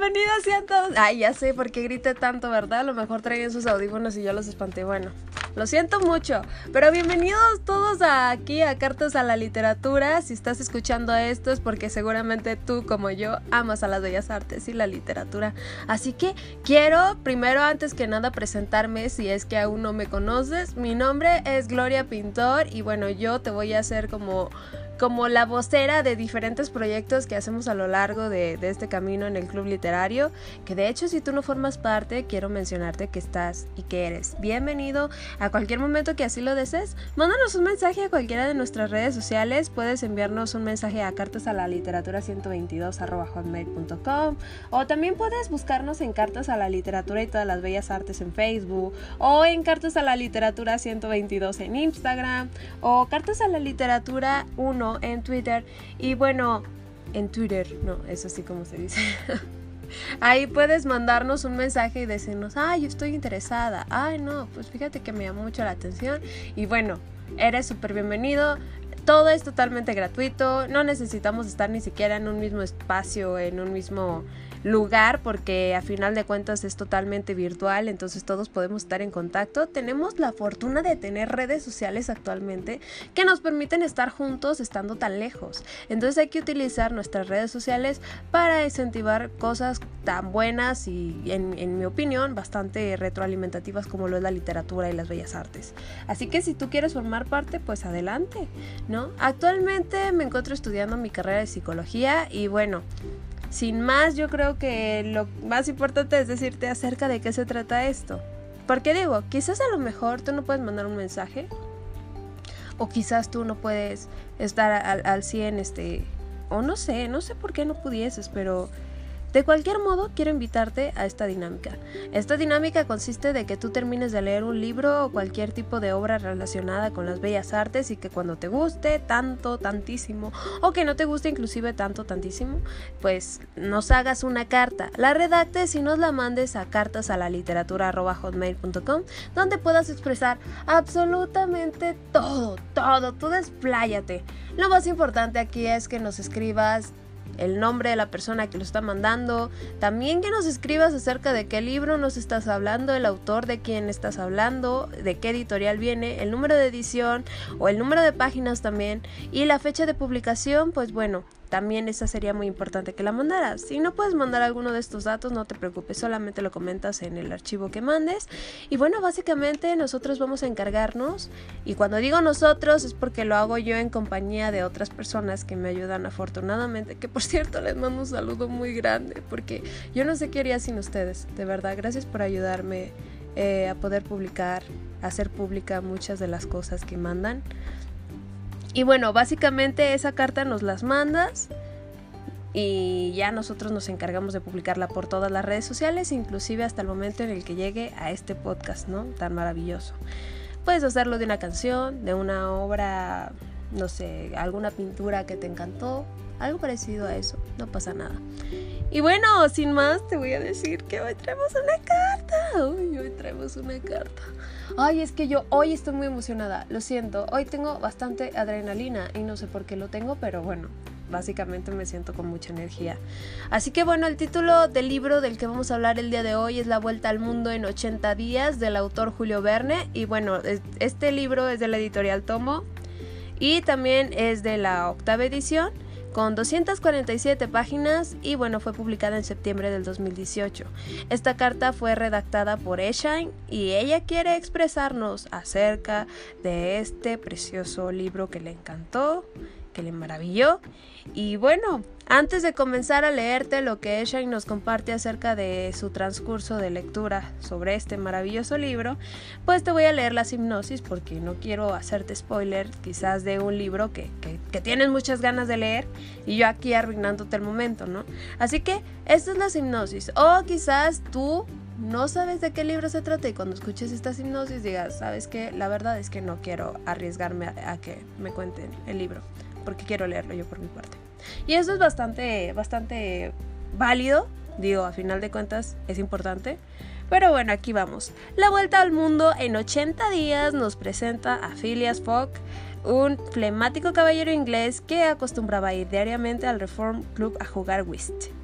bienvenidos sean todos. Ay, ya sé por qué grité tanto, ¿verdad? A lo mejor traían sus audífonos y yo los espanté. Bueno, lo siento mucho, pero bienvenidos todos aquí a Cartas a la Literatura. Si estás escuchando esto es porque seguramente tú, como yo, amas a las bellas artes y la literatura. Así que quiero, primero, antes que nada, presentarme si es que aún no me conoces. Mi nombre es Gloria Pintor y bueno, yo te voy a hacer como como la vocera de diferentes proyectos que hacemos a lo largo de, este camino en el club literario, que de hecho si tú no formas parte, quiero mencionarte que estás y que eres bienvenido a cualquier momento que así lo desees. Mándanos un mensaje a cualquiera de nuestras redes sociales, puedes enviarnos un mensaje a cartas a la literatura 122 hotmail.com o también puedes buscarnos en cartas a la literatura y todas las bellas artes en Facebook o en cartas a la literatura 122 en Instagram o cartas a la literatura 1 en Twitter. Y bueno, en Twitter, no, es así como se dice. Ahí puedes mandarnos un mensaje y decirnos, ay, yo estoy interesada. Ay, no, pues fíjate que me llamó mucho la atención. Y bueno, eres súper bienvenido. Todo es totalmente gratuito. No necesitamos estar ni siquiera en un mismo espacio, en un mismo lugar porque a final de cuentas es totalmente virtual, entonces todos podemos estar en contacto. Tenemos la fortuna de tener redes sociales actualmente que nos permiten estar juntos estando tan lejos. Entonces hay que utilizar nuestras redes sociales para incentivar cosas tan buenas y en, en mi opinión bastante retroalimentativas como lo es la literatura y las bellas artes. Así que si tú quieres formar parte, pues adelante, ¿no? Actualmente me encuentro estudiando mi carrera de psicología y bueno, sin más, yo creo que lo más importante es decirte acerca de qué se trata esto. Porque digo, quizás a lo mejor tú no puedes mandar un mensaje. O quizás tú no puedes estar al, al 100, este... O no sé, no sé por qué no pudieses, pero de cualquier modo, quiero invitarte a esta dinámica. Esta dinámica consiste de que tú termines de leer un libro o cualquier tipo de obra relacionada con las bellas artes y que cuando te guste tanto, tantísimo, o que no te guste inclusive tanto, tantísimo, pues nos hagas una carta, la redactes y nos la mandes a cartas a la literatura hotmail.com donde puedas expresar absolutamente todo, todo, tú despláyate. Lo más importante aquí es que nos escribas el nombre de la persona que lo está mandando, también que nos escribas acerca de qué libro nos estás hablando, el autor de quién estás hablando, de qué editorial viene, el número de edición o el número de páginas también y la fecha de publicación, pues bueno, también esa sería muy importante que la mandaras. Si no puedes mandar alguno de estos datos, no te preocupes, solamente lo comentas en el archivo que mandes. Y bueno, básicamente nosotros vamos a encargarnos, y cuando digo nosotros es porque lo hago yo en compañía de otras personas que me ayudan afortunadamente, que por cierto les mando un saludo muy grande, porque yo no sé qué haría sin ustedes, de verdad, gracias por ayudarme eh, a poder publicar, a hacer pública muchas de las cosas que mandan. Y bueno, básicamente esa carta nos las mandas y ya nosotros nos encargamos de publicarla por todas las redes sociales, inclusive hasta el momento en el que llegue a este podcast, ¿no? Tan maravilloso. Puedes hacerlo de una canción, de una obra, no sé, alguna pintura que te encantó, algo parecido a eso, no pasa nada. Y bueno, sin más, te voy a decir que hoy traemos una carta. Hoy traemos una carta. Ay, es que yo hoy estoy muy emocionada. Lo siento, hoy tengo bastante adrenalina y no sé por qué lo tengo, pero bueno, básicamente me siento con mucha energía. Así que bueno, el título del libro del que vamos a hablar el día de hoy es La Vuelta al Mundo en 80 días del autor Julio Verne. Y bueno, este libro es de la editorial Tomo y también es de la octava edición con 247 páginas y bueno, fue publicada en septiembre del 2018. Esta carta fue redactada por Eshine y ella quiere expresarnos acerca de este precioso libro que le encantó, le maravilló y bueno, antes de comenzar a leerte lo que Eshine nos comparte acerca de su transcurso de lectura sobre este maravilloso libro, pues te voy a leer la hipnosis porque no quiero hacerte spoiler quizás de un libro que, que, tienes muchas ganas de leer y yo aquí arruinándote el momento, ¿no? Así que esta es la hipnosis. O quizás tú no sabes de qué libro se trata y cuando escuches esta hipnosis digas, ¿sabes qué? La verdad es que no quiero arriesgarme a que me cuenten el libro porque quiero leerlo yo por mi parte. Y eso es bastante, bastante válido, digo, a final de cuentas es importante. Pero bueno, aquí vamos. La vuelta al mundo en 80 días nos presenta a Phileas Fogg, un flemático caballero inglés que acostumbraba a ir diariamente al Reform Club a jugar whist.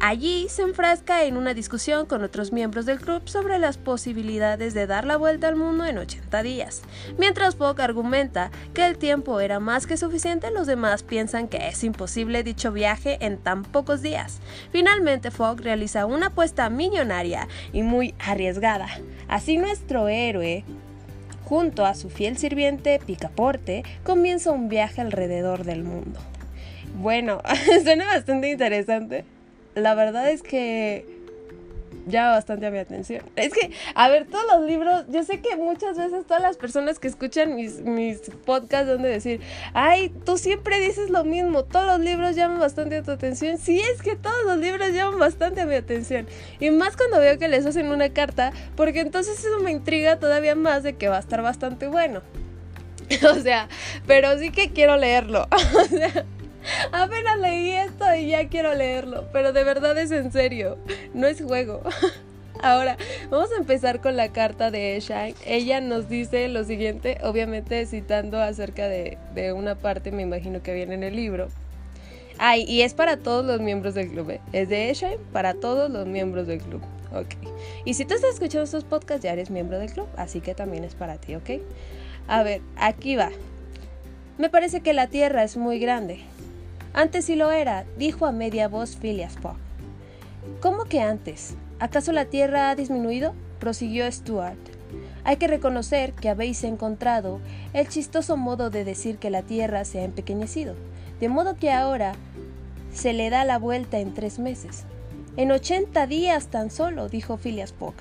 Allí se enfrasca en una discusión con otros miembros del club sobre las posibilidades de dar la vuelta al mundo en 80 días. Mientras Fogg argumenta que el tiempo era más que suficiente, los demás piensan que es imposible dicho viaje en tan pocos días. Finalmente Fogg realiza una apuesta millonaria y muy arriesgada. Así nuestro héroe junto a su fiel sirviente Picaporte, comienza un viaje alrededor del mundo. Bueno, suena bastante interesante la verdad es que llama bastante a mi atención. Es que, a ver, todos los libros, yo sé que muchas veces todas las personas que escuchan mis, mis podcasts a decir, ay, tú siempre dices lo mismo, todos los libros llaman bastante a tu atención. Sí, es que todos los libros llaman bastante a mi atención. Y más cuando veo que les hacen una carta, porque entonces eso me intriga todavía más de que va a estar bastante bueno. o sea, pero sí que quiero leerlo. o sea... Apenas leí esto y ya quiero leerlo, pero de verdad es en serio, no es juego. Ahora, vamos a empezar con la carta de Eshine. Ella nos dice lo siguiente, obviamente citando acerca de, una parte, me imagino que viene en el libro. Ay, y es para todos los miembros del club. ¿eh? Es de Eshine para todos los miembros del club. Ok. Y si tú estás escuchando estos podcasts, ya eres miembro del club, así que también es para ti, ¿ok? A ver, aquí va. Me parece que la Tierra es muy grande. Antes sí lo era, dijo a media voz Phileas Fogg. ¿Cómo que antes? ¿Acaso la Tierra ha disminuido? prosiguió Stuart. Hay que reconocer que habéis encontrado el chistoso modo de decir que la Tierra se ha empequeñecido, de modo que ahora se le da la vuelta en tres meses. En ochenta días tan solo, dijo Phileas Fogg.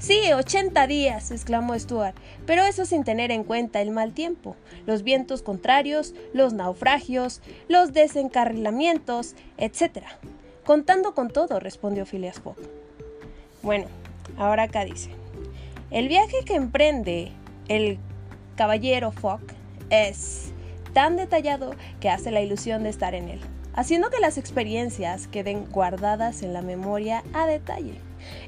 Sí, ochenta días, exclamó Stuart, pero eso sin tener en cuenta el mal tiempo, los vientos contrarios, los naufragios, los desencarrilamientos, etc. Contando con todo, respondió Phileas Fogg. Bueno, ahora acá dice. El viaje que emprende el caballero Fogg es tan detallado que hace la ilusión de estar en él, haciendo que las experiencias queden guardadas en la memoria a detalle.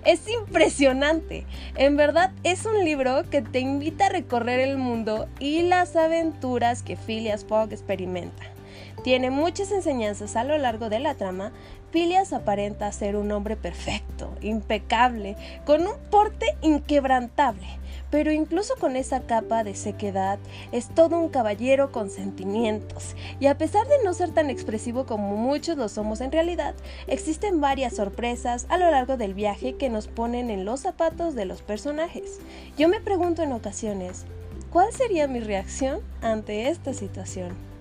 Es impresionante. En verdad es un libro que te invita a recorrer el mundo y las aventuras que Phileas Fogg experimenta. Tiene muchas enseñanzas a lo largo de la trama. Phileas aparenta ser un hombre perfecto, impecable, con un porte inquebrantable pero incluso con esa capa de sequedad es todo un caballero con sentimientos, y a pesar de no ser tan expresivo como muchos lo somos en realidad, existen varias sorpresas a lo largo del viaje que nos ponen en los zapatos de los personajes. Yo me pregunto en ocasiones, ¿cuál sería mi reacción ante esta situación?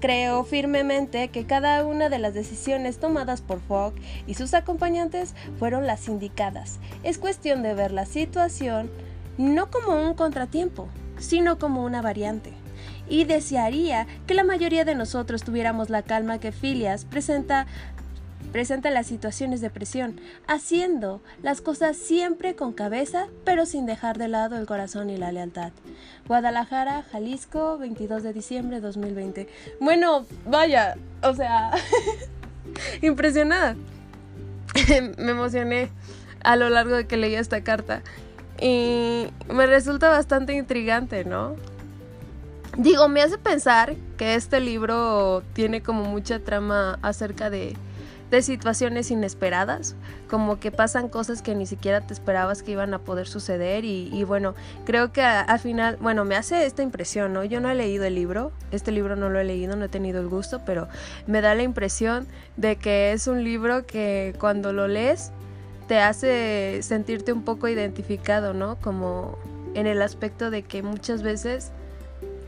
Creo firmemente que cada una de las decisiones tomadas por Fogg y sus acompañantes fueron las indicadas. Es cuestión de ver la situación, no como un contratiempo, sino como una variante. Y desearía que la mayoría de nosotros tuviéramos la calma que Filias presenta presenta las situaciones de presión, haciendo las cosas siempre con cabeza, pero sin dejar de lado el corazón y la lealtad. Guadalajara, Jalisco, 22 de diciembre de 2020. Bueno, vaya, o sea, impresionada. Me emocioné a lo largo de que leí esta carta. Y me resulta bastante intrigante, ¿no? Digo, me hace pensar que este libro tiene como mucha trama acerca de, de situaciones inesperadas, como que pasan cosas que ni siquiera te esperabas que iban a poder suceder y, bueno, creo que al final, bueno, me hace esta impresión, ¿no? Yo no he leído el libro, este libro no lo he leído, no he tenido el gusto, pero me da la impresión de que es un libro que cuando lo lees te hace sentirte un poco identificado, ¿no? Como en el aspecto de que muchas veces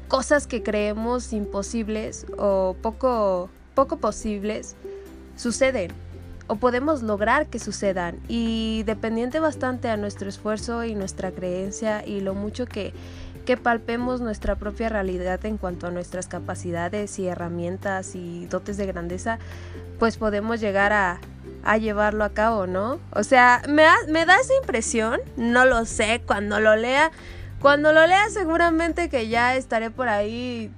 cosas que creemos imposibles o poco, poco posibles suceden o podemos lograr que sucedan y dependiente bastante a nuestro esfuerzo y nuestra creencia y lo mucho que, que palpemos nuestra propia realidad en cuanto a nuestras capacidades y herramientas y dotes de grandeza, pues podemos llegar a, a llevarlo a cabo, ¿no? O sea, me, me da esa impresión, no lo sé, cuando lo lea, cuando lo lea seguramente que ya estaré por ahí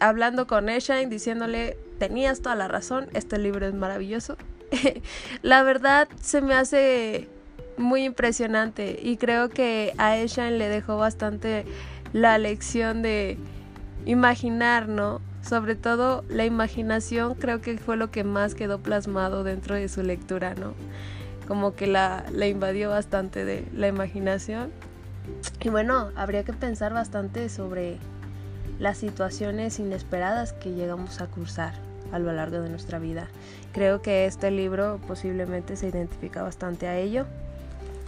hablando con Eshine, diciéndole, tenías toda la razón, este libro es maravilloso. la verdad se me hace muy impresionante y creo que a Eshine le dejó bastante la lección de imaginar, ¿no? sobre todo la imaginación creo que fue lo que más quedó plasmado dentro de su lectura, ¿no? Como que la, la invadió bastante de la imaginación. Y bueno, habría que pensar bastante sobre las situaciones inesperadas que llegamos a cruzar a lo largo de nuestra vida. Creo que este libro posiblemente se identifica bastante a ello.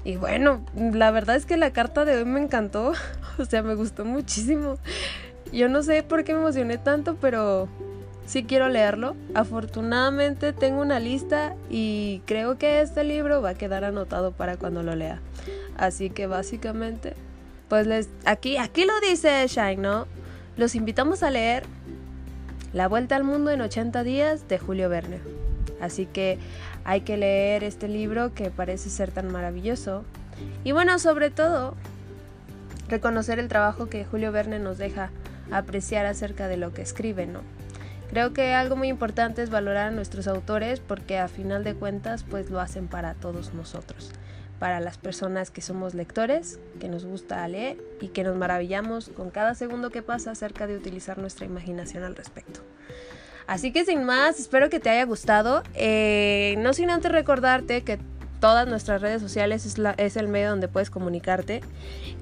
Y bueno, la verdad es que la carta de hoy me encantó, o sea, me gustó muchísimo. Yo no sé por qué me emocioné tanto, pero sí quiero leerlo. Afortunadamente tengo una lista y creo que este libro va a quedar anotado para cuando lo lea. Así que básicamente, pues les aquí aquí lo dice Shine, ¿no? Los invitamos a leer La Vuelta al Mundo en 80 días de Julio Verne. Así que hay que leer este libro que parece ser tan maravilloso. Y bueno, sobre todo, reconocer el trabajo que Julio Verne nos deja apreciar acerca de lo que escribe, ¿no? Creo que algo muy importante es valorar a nuestros autores porque a final de cuentas pues lo hacen para todos nosotros, para las personas que somos lectores, que nos gusta leer y que nos maravillamos con cada segundo que pasa acerca de utilizar nuestra imaginación al respecto. Así que sin más, espero que te haya gustado. Eh, no sin antes recordarte que todas nuestras redes sociales es, el medio donde puedes comunicarte,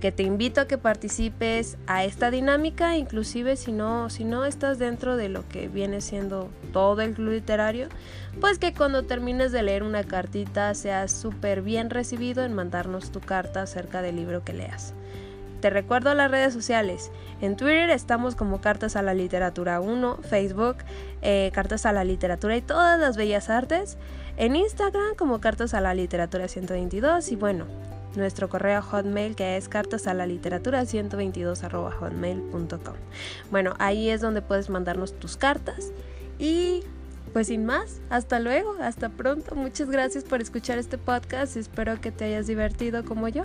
que te invito a que participes a esta dinámica, inclusive si no, si no estás dentro de lo que viene siendo todo el club literario, pues que cuando termines de leer una cartita seas súper bien recibido en mandarnos tu carta acerca del libro que leas. Te recuerdo las redes sociales. En Twitter estamos como Cartas a la Literatura 1, Facebook, eh, Cartas a la Literatura y todas las bellas artes. En Instagram como Cartas a la Literatura 122 y bueno, nuestro correo hotmail que es cartas a la literatura 122 hotmail.com. Bueno, ahí es donde puedes mandarnos tus cartas y pues sin más, hasta luego, hasta pronto. Muchas gracias por escuchar este podcast. Espero que te hayas divertido como yo.